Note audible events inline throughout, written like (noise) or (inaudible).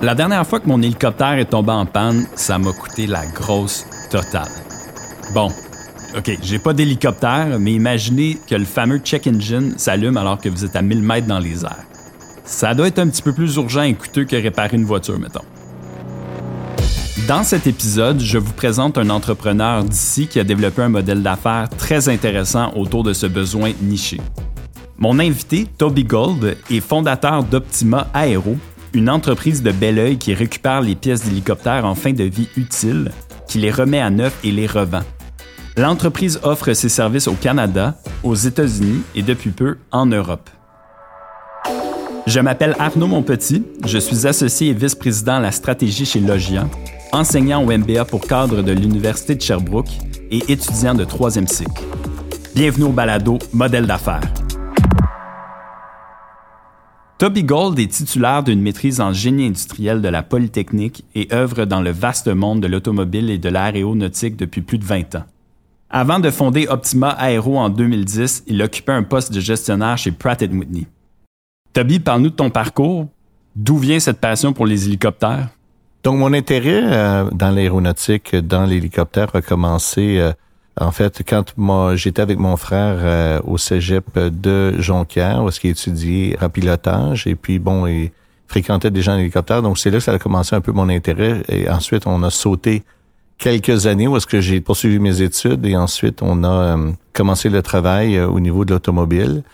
La dernière fois que mon hélicoptère est tombé en panne, ça m'a coûté la grosse totale. Bon, OK, j'ai pas d'hélicoptère, mais imaginez que le fameux check engine s'allume alors que vous êtes à 1000 mètres dans les airs. Ça doit être un petit peu plus urgent et coûteux que réparer une voiture, mettons. Dans cet épisode, je vous présente un entrepreneur d'ici qui a développé un modèle d'affaires très intéressant autour de ce besoin niché. Mon invité, Toby Gold, est fondateur d'Optima Aero, une entreprise de bel oeil qui récupère les pièces d'hélicoptère en fin de vie utile, qui les remet à neuf et les revend. L'entreprise offre ses services au Canada, aux États-Unis et depuis peu en Europe. Je m'appelle Arnaud Monpetit, je suis associé et vice-président à la stratégie chez Logia, enseignant au MBA pour cadre de l'Université de Sherbrooke et étudiant de troisième cycle. Bienvenue au balado Modèle d'affaires. Toby Gold est titulaire d'une maîtrise en génie industriel de la Polytechnique et œuvre dans le vaste monde de l'automobile et de l'aéronautique depuis plus de 20 ans. Avant de fonder Optima Aero en 2010, il occupait un poste de gestionnaire chez Pratt Whitney. Toby, parle-nous de ton parcours. D'où vient cette passion pour les hélicoptères? Donc, mon intérêt euh, dans l'aéronautique, dans l'hélicoptère, a commencé, euh, en fait, quand moi, j'étais avec mon frère euh, au cégep de Jonquière, où il étudiait en pilotage, et puis, bon, il fréquentait des gens en hélicoptère. Donc, c'est là que ça a commencé un peu mon intérêt. Et ensuite, on a sauté quelques années où est-ce que j'ai poursuivi mes études et ensuite on a commencé le travail au niveau de l'automobile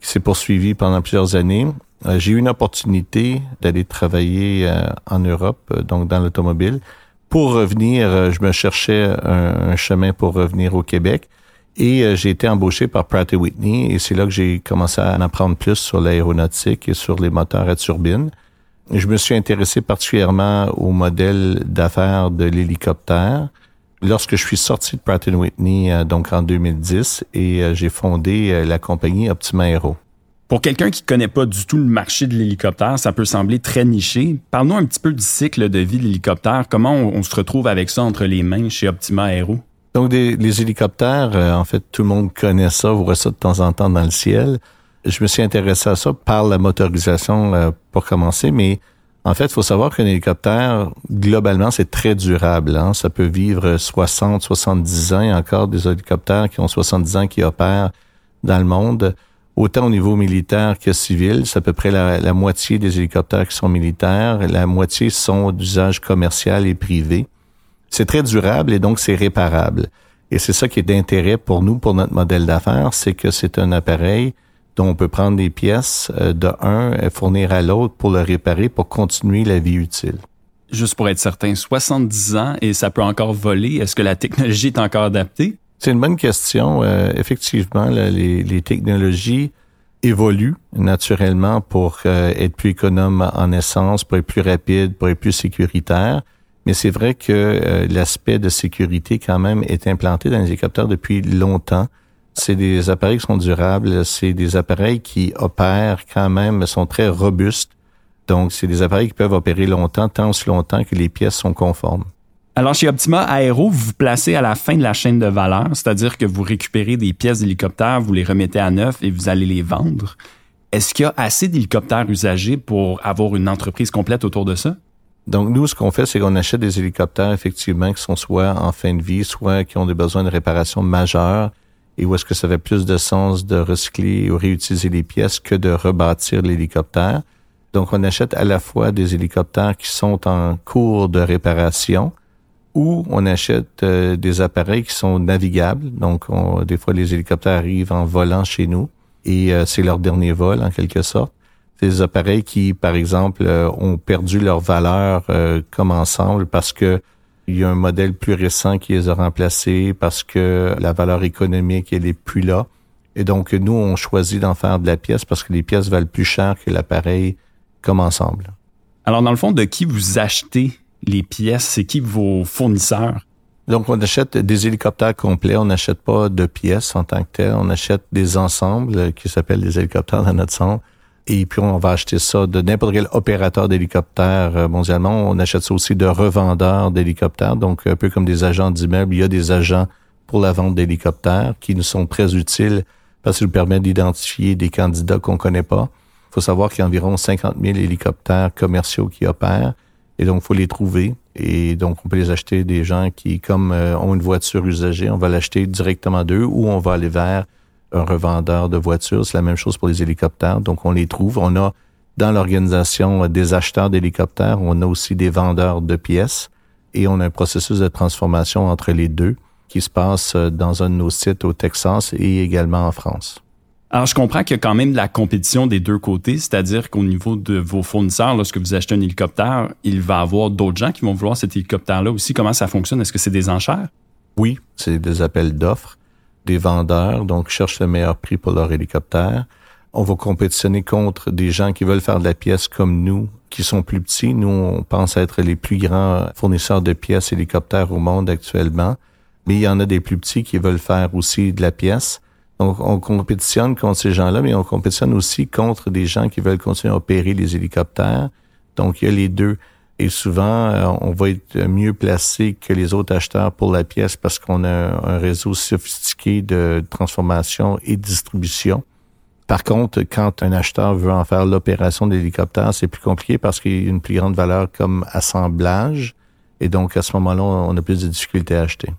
qui s'est poursuivi pendant plusieurs années. Euh, j'ai eu une opportunité d'aller travailler euh, en Europe, euh, donc dans l'automobile. Pour revenir, je me cherchais un, chemin pour revenir au Québec. Et j'ai été embauché par Pratt Whitney et c'est là que j'ai commencé à en apprendre plus sur l'aéronautique et sur les moteurs à turbine. Je me suis intéressé particulièrement au modèle d'affaires de l'hélicoptère lorsque je suis sorti de Pratt Whitney donc en 2010 et j'ai fondé la compagnie Optima Aero. Pour quelqu'un qui connaît pas du tout le marché de l'hélicoptère, ça peut sembler très niché. Parle-nous un petit peu du cycle de vie de l'hélicoptère. Comment on, se retrouve avec ça entre les mains chez Optima Aero? Donc, les hélicoptères, euh, en fait, tout le monde connaît ça, voit ça de temps en temps dans le ciel. Je me suis intéressé à ça par la motorisation euh, pour commencer, mais en fait, il faut savoir qu'un hélicoptère, globalement, c'est très durable. Hein. Ça peut vivre 60, 70 ans. Encore des hélicoptères qui ont 70 ans qui opèrent dans le monde autant au niveau militaire que civil. C'est à peu près la, moitié des hélicoptères qui sont militaires, la moitié sont d'usage commercial et privé. C'est très durable et donc c'est réparable. Et c'est ça qui est d'intérêt pour nous, pour notre modèle d'affaires, c'est que c'est un appareil dont on peut prendre des pièces euh, de un et fournir à l'autre pour le réparer, pour continuer la vie utile. Juste pour être certain, 70 ans et ça peut encore voler. Est-ce que la technologie est encore adaptée? C'est une bonne question. Euh, effectivement, les, technologies évoluent naturellement pour euh, être plus économes en essence, pour être plus rapide, pour être plus sécuritaire. Mais c'est vrai que euh, l'aspect de sécurité quand même est implanté dans les hélicoptères depuis longtemps. C'est des appareils qui sont durables, c'est des appareils qui opèrent quand même, sont très robustes. Donc, c'est des appareils qui peuvent opérer longtemps, tant aussi longtemps que les pièces sont conformes. Alors, chez Optima Aero, vous vous placez à la fin de la chaîne de valeur, c'est-à-dire que vous récupérez des pièces d'hélicoptère, vous les remettez à neuf et vous allez les vendre. Est-ce qu'il y a assez d'hélicoptères usagés pour avoir une entreprise complète autour de ça? Donc, nous, ce qu'on fait, c'est qu'on achète des hélicoptères, effectivement, qui sont soit en fin de vie, soit qui ont des besoins de réparation majeure, et où est-ce que ça fait plus de sens de recycler ou réutiliser les pièces que de rebâtir l'hélicoptère. Donc, on achète à la fois des hélicoptères qui sont en cours de réparation, ou on achète euh, des appareils qui sont navigables. Donc, des fois, les hélicoptères arrivent en volant chez nous et euh, c'est leur dernier vol, en quelque sorte. Des appareils qui, par exemple, euh, ont perdu leur valeur comme ensemble parce que il y a un modèle plus récent qui les a remplacés, parce que la valeur économique, elle est plus là. Et donc, nous, on choisit d'en faire de la pièce parce que les pièces valent plus cher que l'appareil comme ensemble. Alors, dans le fond, de qui vous achetez les pièces? C'est qui vos fournisseurs? Donc, on achète des hélicoptères complets. On n'achète pas de pièces en tant que tel. On achète des ensembles qui s'appellent des hélicoptères dans notre centre. Et puis, on va acheter ça de n'importe quel opérateur d'hélicoptères euh, mondialement. On achète ça aussi de revendeurs d'hélicoptères. Donc, un peu comme des agents d'immeubles, il y a des agents pour la vente d'hélicoptères qui nous sont très utiles parce qu'ils nous permettent d'identifier des candidats qu'on connaît pas. Il faut savoir qu'il y a environ 50 000 hélicoptères commerciaux qui opèrent Et donc, faut les trouver. Et donc, on peut les acheter des gens qui, comme euh, ont une voiture usagée, on va l'acheter directement d'eux ou on va aller vers un revendeur de voitures. C'est la même chose pour les hélicoptères. Donc, on les trouve. On a dans l'organisation des acheteurs d'hélicoptères, on a aussi des vendeurs de pièces et on a un processus de transformation entre les deux qui se passe euh, dans un de nos sites au Texas et également en France. Alors, je comprends qu'il y a quand même de la compétition des deux côtés, c'est-à-dire qu'au niveau de vos fournisseurs, lorsque vous achetez un hélicoptère, il va y avoir d'autres gens qui vont vouloir cet hélicoptère-là aussi. Comment ça fonctionne? Est-ce que c'est des enchères? Oui, c'est des appels d'offres. Des vendeurs, donc, cherchent le meilleur prix pour leur hélicoptère. On va compétitionner contre des gens qui veulent faire de la pièce comme nous, qui sont plus petits. Nous, on pense être les plus grands fournisseurs de pièces hélicoptères au monde actuellement. Mais il y en a des plus petits qui veulent faire aussi de la pièce. Donc, on compétitionne contre ces gens-là, mais on compétitionne aussi contre des gens qui veulent continuer à opérer les hélicoptères. Donc, il y a les deux. Et souvent, euh, on va être mieux placé que les autres acheteurs pour la pièce parce qu'on a un réseau sophistiqué de transformation et de distribution. Par contre, quand un acheteur veut en faire l'opération d'hélicoptère, c'est plus compliqué parce qu'il y a une plus grande valeur comme assemblage. Et donc, à ce moment-là, on a plus de difficultés à acheter.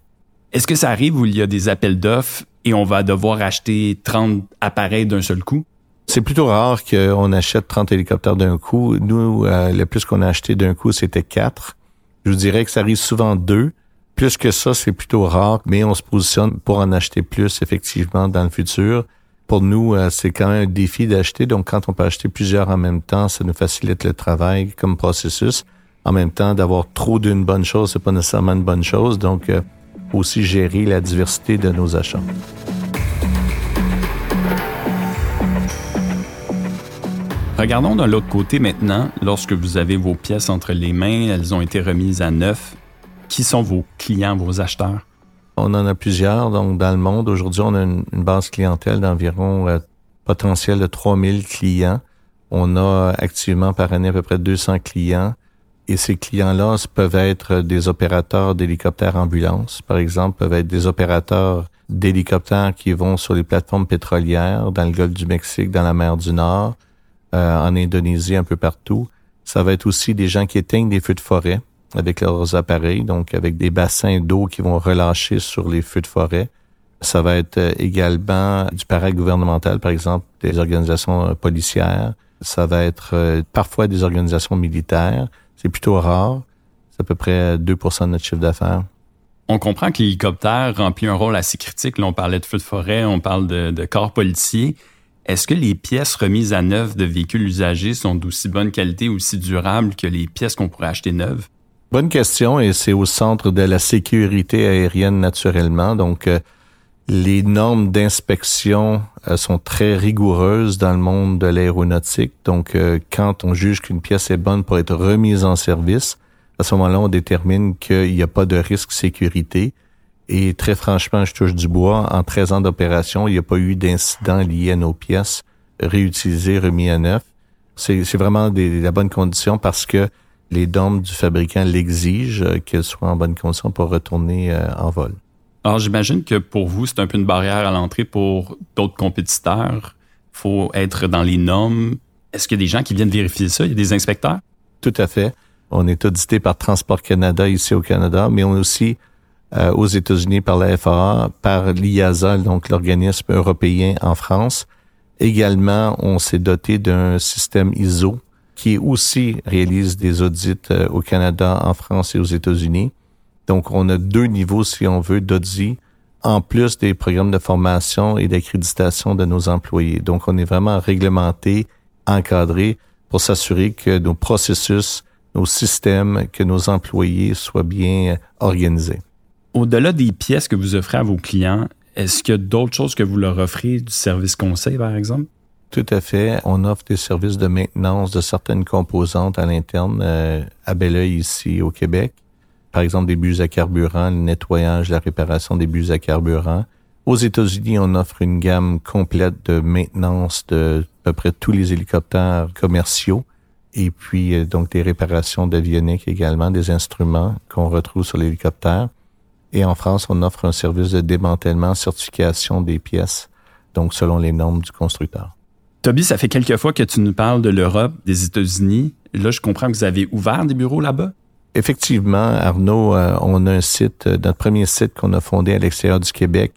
Est-ce que ça arrive où il y a des appels d'offres et on va devoir acheter 30 appareils d'un seul coup? C'est plutôt rare qu'on achète 30 hélicoptères d'un coup. Nous, euh, le plus qu'on a acheté d'un coup, c'était 4. Je vous dirais que ça arrive souvent deux. Plus que ça, c'est plutôt rare, mais on se positionne pour en acheter plus, effectivement, dans le futur. Pour nous, euh, c'est quand même un défi d'acheter. Donc, quand on peut acheter plusieurs en même temps, ça nous facilite le travail comme processus. En même temps, d'avoir trop d'une bonne chose, c'est pas nécessairement une bonne chose. Donc, euh, aussi gérer la diversité de nos achats. Regardons de l'autre côté maintenant, lorsque vous avez vos pièces entre les mains, elles ont été remises à neuf. Qui sont vos clients, vos acheteurs? On en a plusieurs. Donc, dans le monde, aujourd'hui, on a une, base clientèle d'environ euh, potentiel de 3000 clients. On a actuellement par année à peu près 200 clients. Et ces clients-là peuvent être des opérateurs d'hélicoptères ambulance, par exemple, peuvent être des opérateurs d'hélicoptères qui vont sur les plateformes pétrolières dans le golfe du Mexique, dans la mer du Nord, euh, en Indonésie, un peu partout. Ça va être aussi des gens qui éteignent des feux de forêt avec leurs appareils, donc avec des bassins d'eau qui vont relâcher sur les feux de forêt. Ça va être euh, également du paragouvernemental, par exemple, des organisations euh, policières. Ça va être parfois des organisations militaires. C'est plutôt rare. C'est à peu près 2% de notre chiffre d'affaires. On comprend que l'hélicoptère remplit un rôle assez critique. Là, on parlait de feux de forêt, on parle de, corps policiers. Est-ce que les pièces remises à neuf de véhicules usagés sont d'aussi bonne qualité, aussi durables que les pièces qu'on pourrait acheter neuves? Bonne question et c'est au centre de la sécurité aérienne naturellement. Donc, euh, les normes d'inspection euh, sont très rigoureuses dans le monde de l'aéronautique. Donc, euh, quand on juge qu'une pièce est bonne pour être remise en service, à ce moment-là, on détermine qu'il n'y a pas de risque sécurité. Et très franchement, je touche du bois. En 13 ans d'opération, il n'y a pas eu d'incident lié à nos pièces réutilisées, remis à neuf. C'est vraiment des, la bonne condition parce que les normes du fabricant l'exigent euh, qu'elles soient en bonne condition pour retourner en vol. Alors, j'imagine que pour vous, c'est un peu une barrière à l'entrée pour d'autres compétiteurs. Faut être dans les normes. Est-ce qu'il y a des gens qui viennent vérifier ça? Il y a des inspecteurs? Tout à fait. On est audité par Transport Canada ici au Canada, mais on est aussi euh, aux États-Unis par la FAA, par l'IASA, donc l'organisme européen en France. Également, on s'est doté d'un système ISO qui aussi réalise des audits euh, au Canada, en France et aux États-Unis. Donc, on a deux niveaux, si on veut, d'AUDI, en plus des programmes de formation et d'accréditation de nos employés. Donc, on est vraiment réglementé, encadré pour s'assurer que nos processus, nos systèmes, que nos employés soient bien organisés. Au-delà des pièces que vous offrez à vos clients, est-ce qu'il y a d'autres choses que vous leur offrez, du service conseil, par exemple? Tout à fait. On offre des services de maintenance de certaines composantes à l'interne euh, à Belleuil, ici au Québec par exemple des bus à carburant, le nettoyage, la réparation des bus à carburant. Aux États-Unis, on offre une gamme complète de maintenance de à peu près tous les hélicoptères commerciaux et puis euh, donc des réparations d'avionique également, des instruments qu'on retrouve sur l'hélicoptère. Et en France, on offre un service de démantèlement, certification des pièces, donc selon les normes du constructeur. Toby, ça fait quelques fois que tu nous parles de l'Europe, des États-Unis. Là, je comprends que vous avez ouvert des bureaux là-bas. Effectivement, Arnaud, euh, on a un site, euh, notre premier site qu'on a fondé à l'extérieur du Québec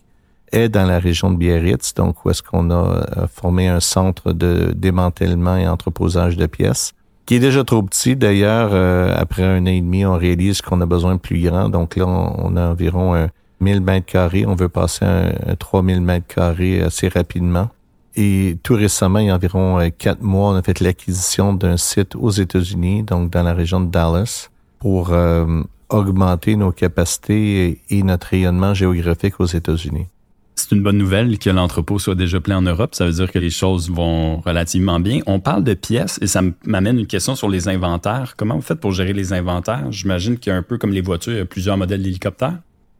est dans la région de Biarritz, donc où est-ce qu'on a euh, formé un centre de démantèlement et entreposage de pièces, qui est déjà trop petit. D'ailleurs, après un an et demi, on réalise qu'on a besoin de plus grand. Donc là, on, a environ un 1000 mètres carrés. On veut passer à un, 3000 mètres carrés assez rapidement. Et tout récemment, il y a environ quatre mois, on a fait l'acquisition d'un site aux États-Unis, donc dans la région de Dallas pour euh, augmenter nos capacités et, notre rayonnement géographique aux États-Unis. C'est une bonne nouvelle que l'entrepôt soit déjà plein en Europe. Ça veut dire que les choses vont relativement bien. On parle de pièces et ça m'amène une question sur les inventaires. Comment vous faites pour gérer les inventaires? J'imagine qu'il y a un peu comme les voitures, il y a plusieurs modèles d'hélicoptères.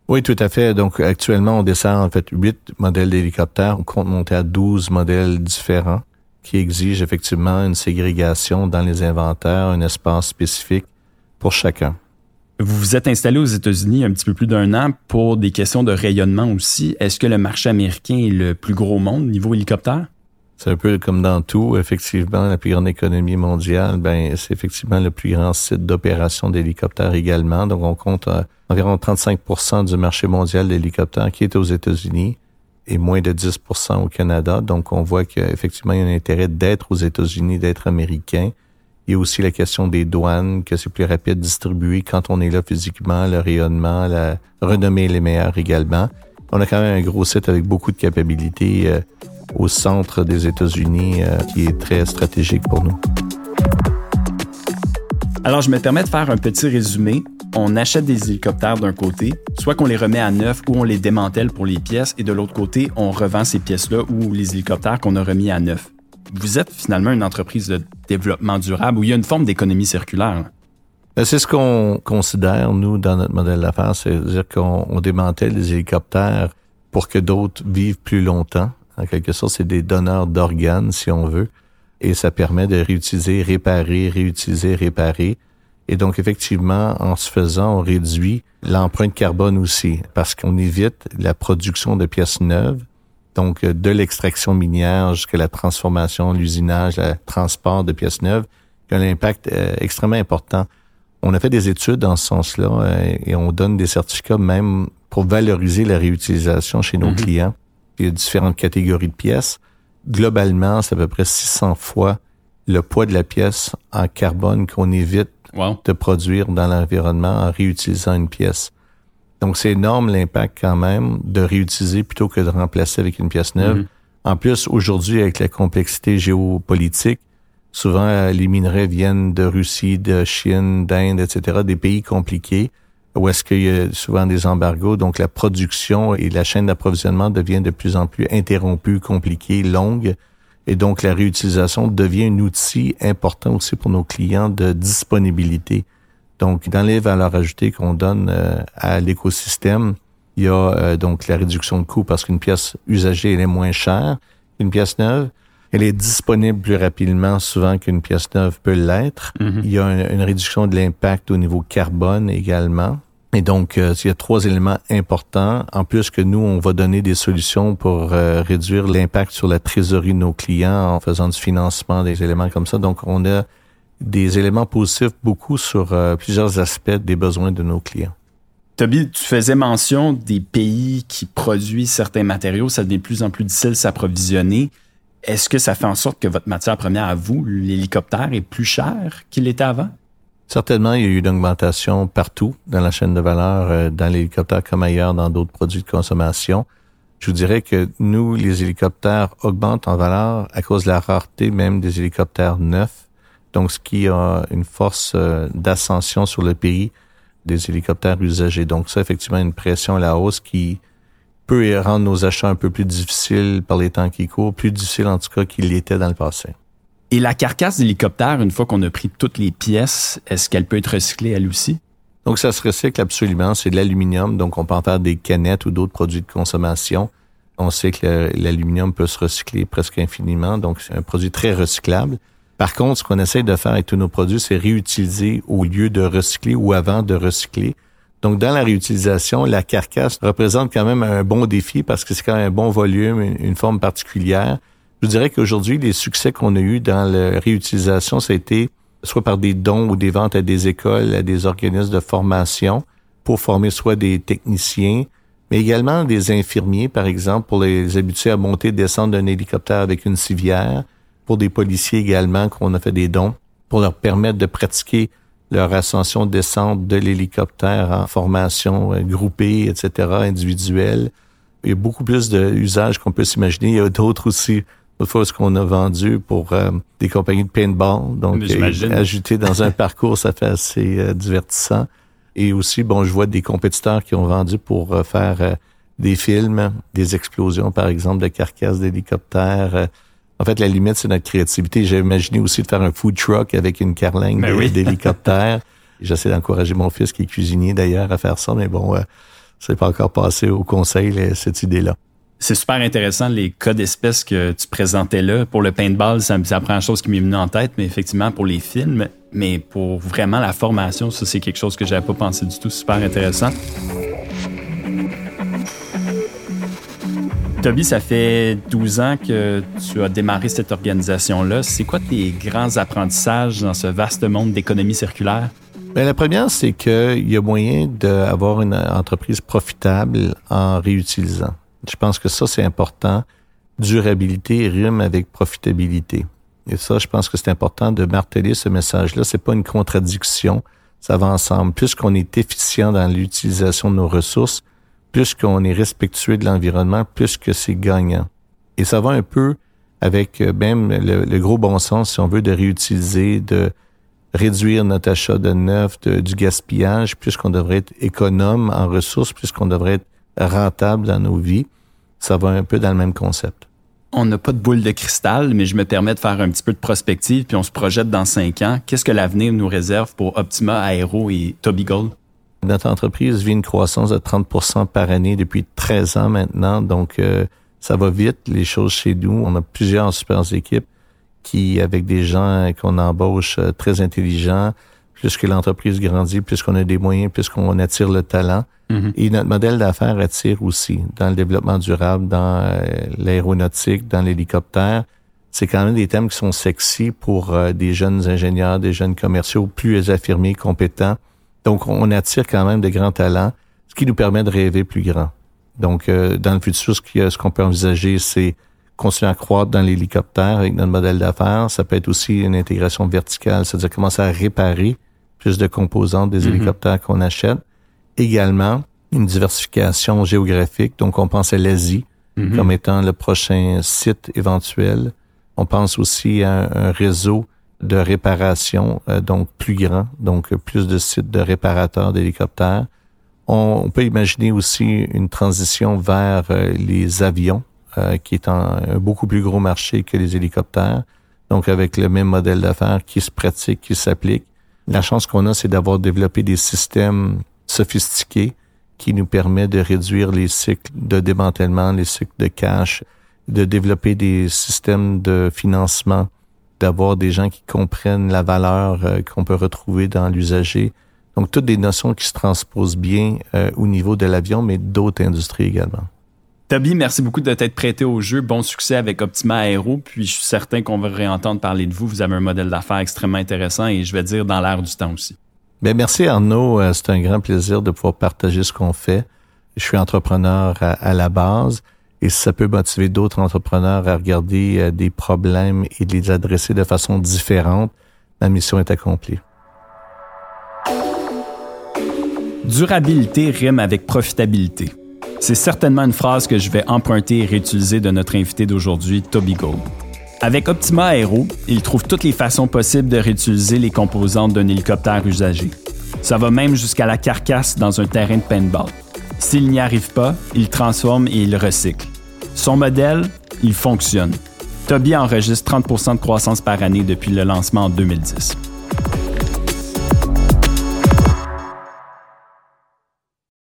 Oui, tout à fait. Donc, actuellement, on descend en fait huit modèles d'hélicoptères. On compte monter à 12 modèles différents qui exigent effectivement une ségrégation dans les inventaires, un espace spécifique pour chacun. Vous vous êtes installé aux États-Unis un petit peu plus d'un an pour des questions de rayonnement aussi. Est-ce que le marché américain est le plus gros au monde niveau hélicoptère? C'est un peu comme dans tout. Effectivement, la plus grande économie mondiale, ben, c'est effectivement le plus grand site d'opération d'hélicoptères également. Donc, on compte euh, environ 35% du marché mondial d'hélicoptères qui est aux États-Unis et moins de 10% au Canada. Donc, on voit qu'effectivement, il y a un intérêt d'être aux États-Unis, d'être américain. Il y a aussi la question des douanes, que c'est plus rapide de distribuer quand on est là physiquement, le rayonnement, la renommée les meilleurs également. On a quand même un gros site avec beaucoup de capacités euh, au centre des États-Unis euh, qui est très stratégique pour nous. Alors, je me permets de faire un petit résumé. On achète des hélicoptères d'un côté, soit qu'on les remet à neuf ou on les démantèle pour les pièces, et de l'autre côté, on revend ces pièces-là ou les hélicoptères qu'on a remis à neuf vous êtes finalement une entreprise de développement durable où il y a une forme d'économie circulaire. Ben, c'est ce qu'on considère, nous, dans notre modèle d'affaires, c'est-à-dire qu'on démantèle les hélicoptères pour que d'autres vivent plus longtemps. En quelque sorte, c'est des donneurs d'organes, si on veut, et ça permet de réutiliser, réparer, réutiliser, réparer. Et donc, effectivement, en se faisant, on réduit l'empreinte carbone aussi, parce qu'on évite la production de pièces neuves donc, euh, de l'extraction minière jusqu'à la transformation, l'usinage, le transport de pièces neuves, qui a un impact euh, extrêmement important. On a fait des études dans ce sens-là euh, et on donne des certificats même pour valoriser la réutilisation chez nos mhm. clients. Il y a différentes catégories de pièces. Globalement, c'est à peu près 600 fois le poids de la pièce en carbone qu'on évite de produire dans l'environnement en réutilisant une pièce. Donc, c'est énorme l'impact quand même de réutiliser plutôt que de remplacer avec une pièce neuve. Mhm. En plus, aujourd'hui, avec la complexité géopolitique, souvent euh, les minerais viennent de Russie, de Chine, d'Inde, etc., des pays compliqués où est-ce qu'il y a souvent des embargos. Donc, la production et la chaîne d'approvisionnement devient de plus en plus interrompue, compliquée, longue. Et donc, la réutilisation devient un outil important aussi pour nos clients de disponibilité. Donc, dans les valeurs ajoutées qu'on donne euh, à l'écosystème, il y a euh, donc la réduction de coût parce qu'une pièce usagée, elle est moins chère qu'une pièce neuve. Elle est disponible plus rapidement souvent qu'une pièce neuve peut l'être. Mm-hmm. Il y a une, réduction de l'impact au niveau carbone également. Et donc, euh, il y a trois éléments importants. En plus que nous, on va donner des solutions pour réduire l'impact sur la trésorerie de nos clients en faisant du financement, des éléments comme ça. Donc, on a des éléments positifs beaucoup sur euh, plusieurs aspects des besoins de nos clients. Toby, tu faisais mention des pays qui produisent certains matériaux, ça devient de plus en plus difficile de s'approvisionner. Est-ce que ça fait en sorte que votre matière première à vous, l'hélicoptère, est plus cher qu'il était avant? Certainement, il y a eu une augmentation partout dans la chaîne de valeur, euh, dans l'hélicoptère comme ailleurs, dans d'autres produits de consommation. Je vous dirais que nous, les hélicoptères augmentent en valeur à cause de la rareté même des hélicoptères neufs donc ce qui a une force euh, d'ascension sur le pays des hélicoptères usagés. Donc ça, effectivement, une pression à la hausse qui peut rendre nos achats un peu plus difficiles par les temps qui courent, plus difficiles en tout cas qu'il l'était dans le passé. Et la carcasse d'hélicoptère, une fois qu'on a pris toutes les pièces, est-ce qu'elle peut être recyclée elle aussi? Donc ça se recycle absolument, c'est de l'aluminium, donc on peut en faire des canettes ou d'autres produits de consommation. On sait que l'aluminium peut se recycler presque infiniment, donc c'est un produit très recyclable. Par contre, ce qu'on essaie de faire avec tous nos produits, c'est réutiliser au lieu de recycler ou avant de recycler. Donc, dans la réutilisation, la carcasse représente quand même un bon défi parce que c'est quand même un bon volume, une, forme particulière. Je dirais qu'aujourd'hui, les succès qu'on a eus dans la réutilisation, été soit par des dons ou des ventes à des écoles, à des organismes de formation pour former soit des techniciens, mais également des infirmiers, par exemple, pour les habituer à monter et descendre d'un hélicoptère avec une civière, pour des policiers également qu'on a fait des dons, pour leur permettre de pratiquer leur ascension-descente de l'hélicoptère en formation euh, groupée, etc., individuelle. Il y a beaucoup plus d'usages qu'on peut s'imaginer. Il y a d'autres aussi fois ce qu'on a vendu pour euh, des compagnies de paintball. Donc, ajouter dans un parcours, ça fait assez euh, divertissant. Et aussi, bon, je vois des compétiteurs qui ont vendu pour faire des films, des explosions, par exemple, de carcasses d'hélicoptères. En fait, la limite, c'est notre créativité. J'ai imaginé aussi de faire un food truck avec une carlingue ben d'hélicoptère. (laughs) J'essaie d'encourager mon fils, qui est cuisinier d'ailleurs, à faire ça, mais bon, euh, c'est pas encore passé au conseil, cette idée-là. C'est super intéressant les cas d'espèces que tu présentais là. Pour le paintball, c'est la première chose qui m'est venue en tête, mais effectivement pour les films, mais pour vraiment la formation, ça c'est quelque chose que j'avais pas pensé du tout. Super intéressant. Toby, ça fait 12 ans que tu as démarré cette organisation-là. C'est quoi tes grands apprentissages dans ce vaste monde d'économie circulaire? Bien, la première, c'est qu'il y a moyen d'avoir une entreprise profitable en réutilisant. Je pense que ça, c'est important. Durabilité rime avec profitabilité. Et ça, je pense que c'est important de marteler ce message-là. C'est pas une contradiction. Ça va ensemble. Puisqu'on est efficient dans l'utilisation de nos ressources, plus qu'on est respectueux de l'environnement, plus que c'est gagnant. Et ça va un peu avec euh, même le, gros bon sens, si on veut, de réutiliser, de réduire notre achat de neuf, du gaspillage, puisqu'on devrait être économe en ressources, puisqu'on devrait être rentable dans nos vies. Ça va un peu dans le même concept. On n'a pas de boule de cristal, mais je me permets de faire un petit peu de prospective, puis on se projette dans cinq ans. Qu'est-ce que l'avenir nous réserve pour Optima Aero et Toby Gold? Notre entreprise vit une croissance de 30% par année depuis 13 ans maintenant, donc euh, ça va vite, les choses chez nous. On a plusieurs super équipes qui, avec des gens qu'on embauche euh, très intelligents, plus que l'entreprise grandit, plus qu'on a des moyens, plus qu'on attire le talent. Mm-hmm. Et notre modèle d'affaires attire aussi dans le développement durable, dans euh, l'aéronautique, dans l'hélicoptère. C'est quand même des thèmes qui sont sexy pour des jeunes ingénieurs, des jeunes commerciaux plus affirmés, compétents donc, on attire quand même de grands talents, ce qui nous permet de rêver plus grand. Donc, euh, dans le futur, ce qu'on peut envisager, c'est continuer à croître dans l'hélicoptère avec notre modèle d'affaires. Ça peut être aussi une intégration verticale, c'est-à-dire commencer à réparer plus de composantes des mhm. hélicoptères qu'on achète. Également, une diversification géographique. Donc, on pense à l'Asie mhm. comme étant le prochain site éventuel. On pense aussi à un réseau de réparation, euh, donc plus grand, donc plus de sites de réparateurs d'hélicoptères. On, peut imaginer aussi une transition vers euh, les avions, euh, qui est un, beaucoup plus gros marché que les hélicoptères, donc avec le même modèle d'affaires qui se pratique, qui s'applique. La chance qu'on a, c'est d'avoir développé des systèmes sophistiqués qui nous permettent de réduire les cycles de démantèlement, les cycles de cash, de développer des systèmes de financement d'avoir des gens qui comprennent la valeur euh, qu'on peut retrouver dans l'usager. Donc, toutes des notions qui se transposent bien euh, au niveau de l'avion, mais d'autres industries également. Toby, merci beaucoup de t'être prêté au jeu. Bon succès avec Optima Aero. Puis je suis certain qu'on va réentendre parler de vous. Vous avez un modèle d'affaires extrêmement intéressant et je vais dire dans l'air du temps aussi. Bien, merci Arnaud. Euh, c'est un grand plaisir de pouvoir partager ce qu'on fait. Je suis entrepreneur à la base. Et ça peut motiver d'autres entrepreneurs à regarder euh, des problèmes et les adresser de façon différente, la mission est accomplie. Durabilité rime avec profitabilité. C'est certainement une phrase que je vais emprunter et réutiliser de notre invité d'aujourd'hui, Toby Gold. Avec Optima Aero, il trouve toutes les façons possibles de réutiliser les composantes d'un hélicoptère usagé. Ça va même jusqu'à la carcasse dans un terrain de paintball. S'il n'y arrive pas, il transforme et il recycle. Son modèle, il fonctionne. Toby enregistre 30% de croissance par année depuis le lancement en 2010.